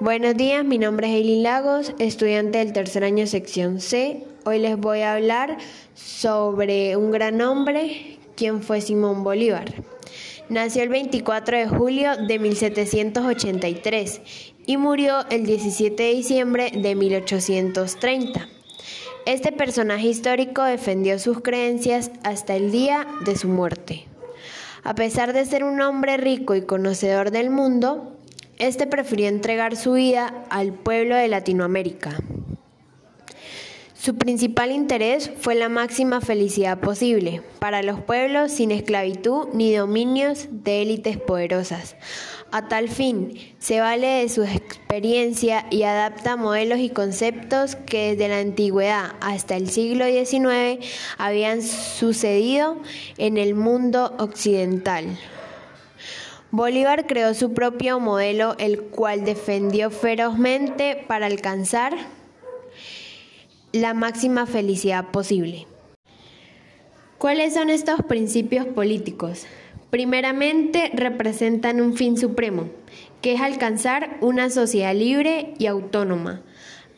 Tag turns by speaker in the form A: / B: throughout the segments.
A: Buenos días, mi nombre es Eileen Lagos, estudiante del tercer año sección C. Hoy les voy a hablar sobre un gran hombre, quien fue Simón Bolívar. Nació el 24 de julio de 1783 y murió el 17 de diciembre de 1830. Este personaje histórico defendió sus creencias hasta el día de su muerte. A pesar de ser un hombre rico y conocedor del mundo, este prefirió entregar su vida al pueblo de Latinoamérica. Su principal interés fue la máxima felicidad posible para los pueblos sin esclavitud ni dominios de élites poderosas. A tal fin, se vale de su experiencia y adapta modelos y conceptos que desde la antigüedad hasta el siglo XIX habían sucedido en el mundo occidental. Bolívar creó su propio modelo, el cual defendió ferozmente para alcanzar la máxima felicidad posible. ¿Cuáles son estos principios políticos? Primeramente, representan un fin supremo, que es alcanzar una sociedad libre y autónoma,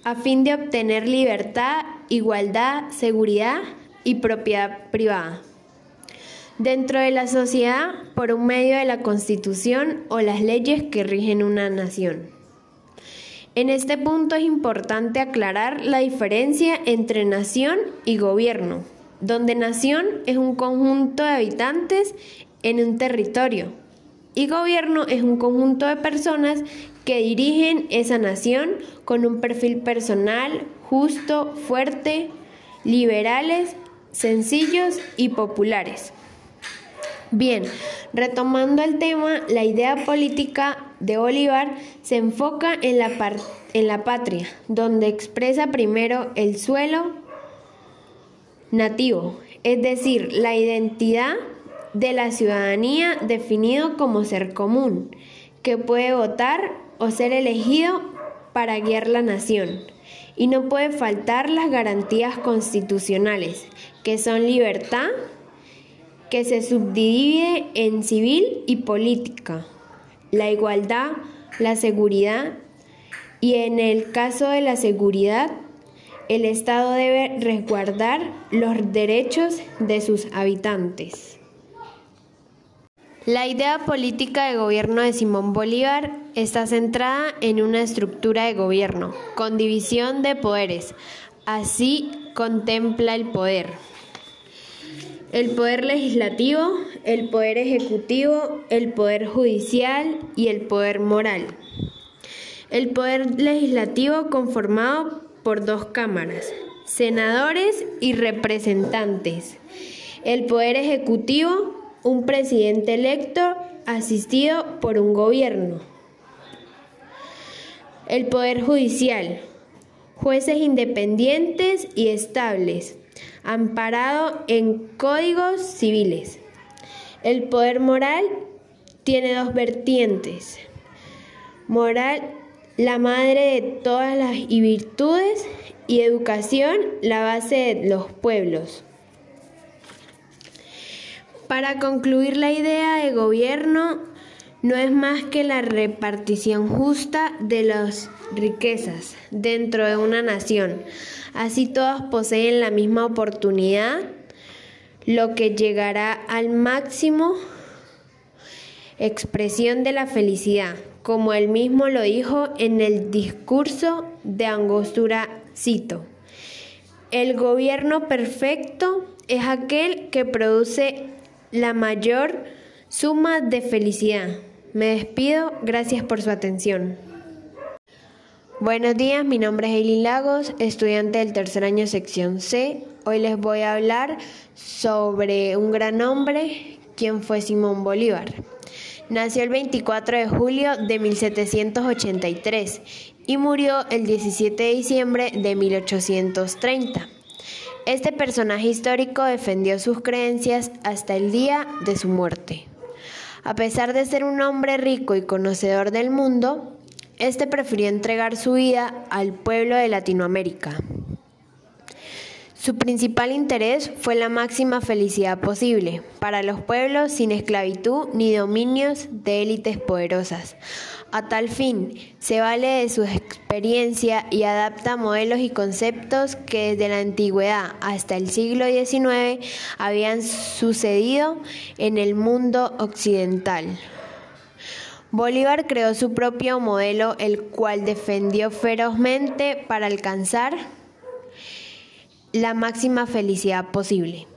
A: a fin de obtener libertad, igualdad, seguridad y propiedad privada. Dentro de la sociedad, por un medio de la Constitución o las leyes que rigen una nación. En este punto es importante aclarar la diferencia entre nación y gobierno, donde nación es un conjunto de habitantes en un territorio y gobierno es un conjunto de personas que dirigen esa nación con un perfil personal, justo, fuerte, liberales, sencillos y populares. Bien, retomando el tema, la idea política de Bolívar se enfoca en la, en la patria, donde expresa primero el suelo nativo, es decir, la identidad de la ciudadanía definido como ser común, que puede votar o ser elegido para guiar la nación. Y no puede faltar las garantías constitucionales, que son libertad, que se subdivide en civil y política, la igualdad, la seguridad y en el caso de la seguridad, el Estado debe resguardar los derechos de sus habitantes. La idea política de gobierno de Simón Bolívar está centrada en una estructura de gobierno con división de poderes. Así contempla el poder el poder legislativo, el poder ejecutivo, el poder judicial y el poder moral. El poder legislativo conformado por dos cámaras, senadores y representantes. El poder ejecutivo, un presidente electo asistido por un gobierno. El poder judicial, jueces independientes y estables amparado en códigos civiles. El poder moral tiene dos vertientes. Moral, la madre de todas las virtudes, y educación, la base de los pueblos. Para concluir la idea de gobierno, no es más que la repartición justa de las riquezas dentro de una nación. Así todas poseen la misma oportunidad, lo que llegará al máximo expresión de la felicidad, como él mismo lo dijo en el discurso de Angostura Cito. El gobierno perfecto es aquel que produce la mayor suma de felicidad. Me despido, gracias por su atención. Buenos días, mi nombre es Eileen Lagos, estudiante del tercer año sección C. Hoy les voy a hablar sobre un gran hombre, quien fue Simón Bolívar. Nació el 24 de julio de 1783 y murió el 17 de diciembre de 1830. Este personaje histórico defendió sus creencias hasta el día de su muerte. A pesar de ser un hombre rico y conocedor del mundo, este prefirió entregar su vida al pueblo de Latinoamérica. Su principal interés fue la máxima felicidad posible para los pueblos sin esclavitud ni dominios de élites poderosas. A tal fin, se vale de su experiencia y adapta modelos y conceptos que desde la antigüedad hasta el siglo XIX habían sucedido en el mundo occidental. Bolívar creó su propio modelo, el cual defendió ferozmente para alcanzar la máxima felicidad posible.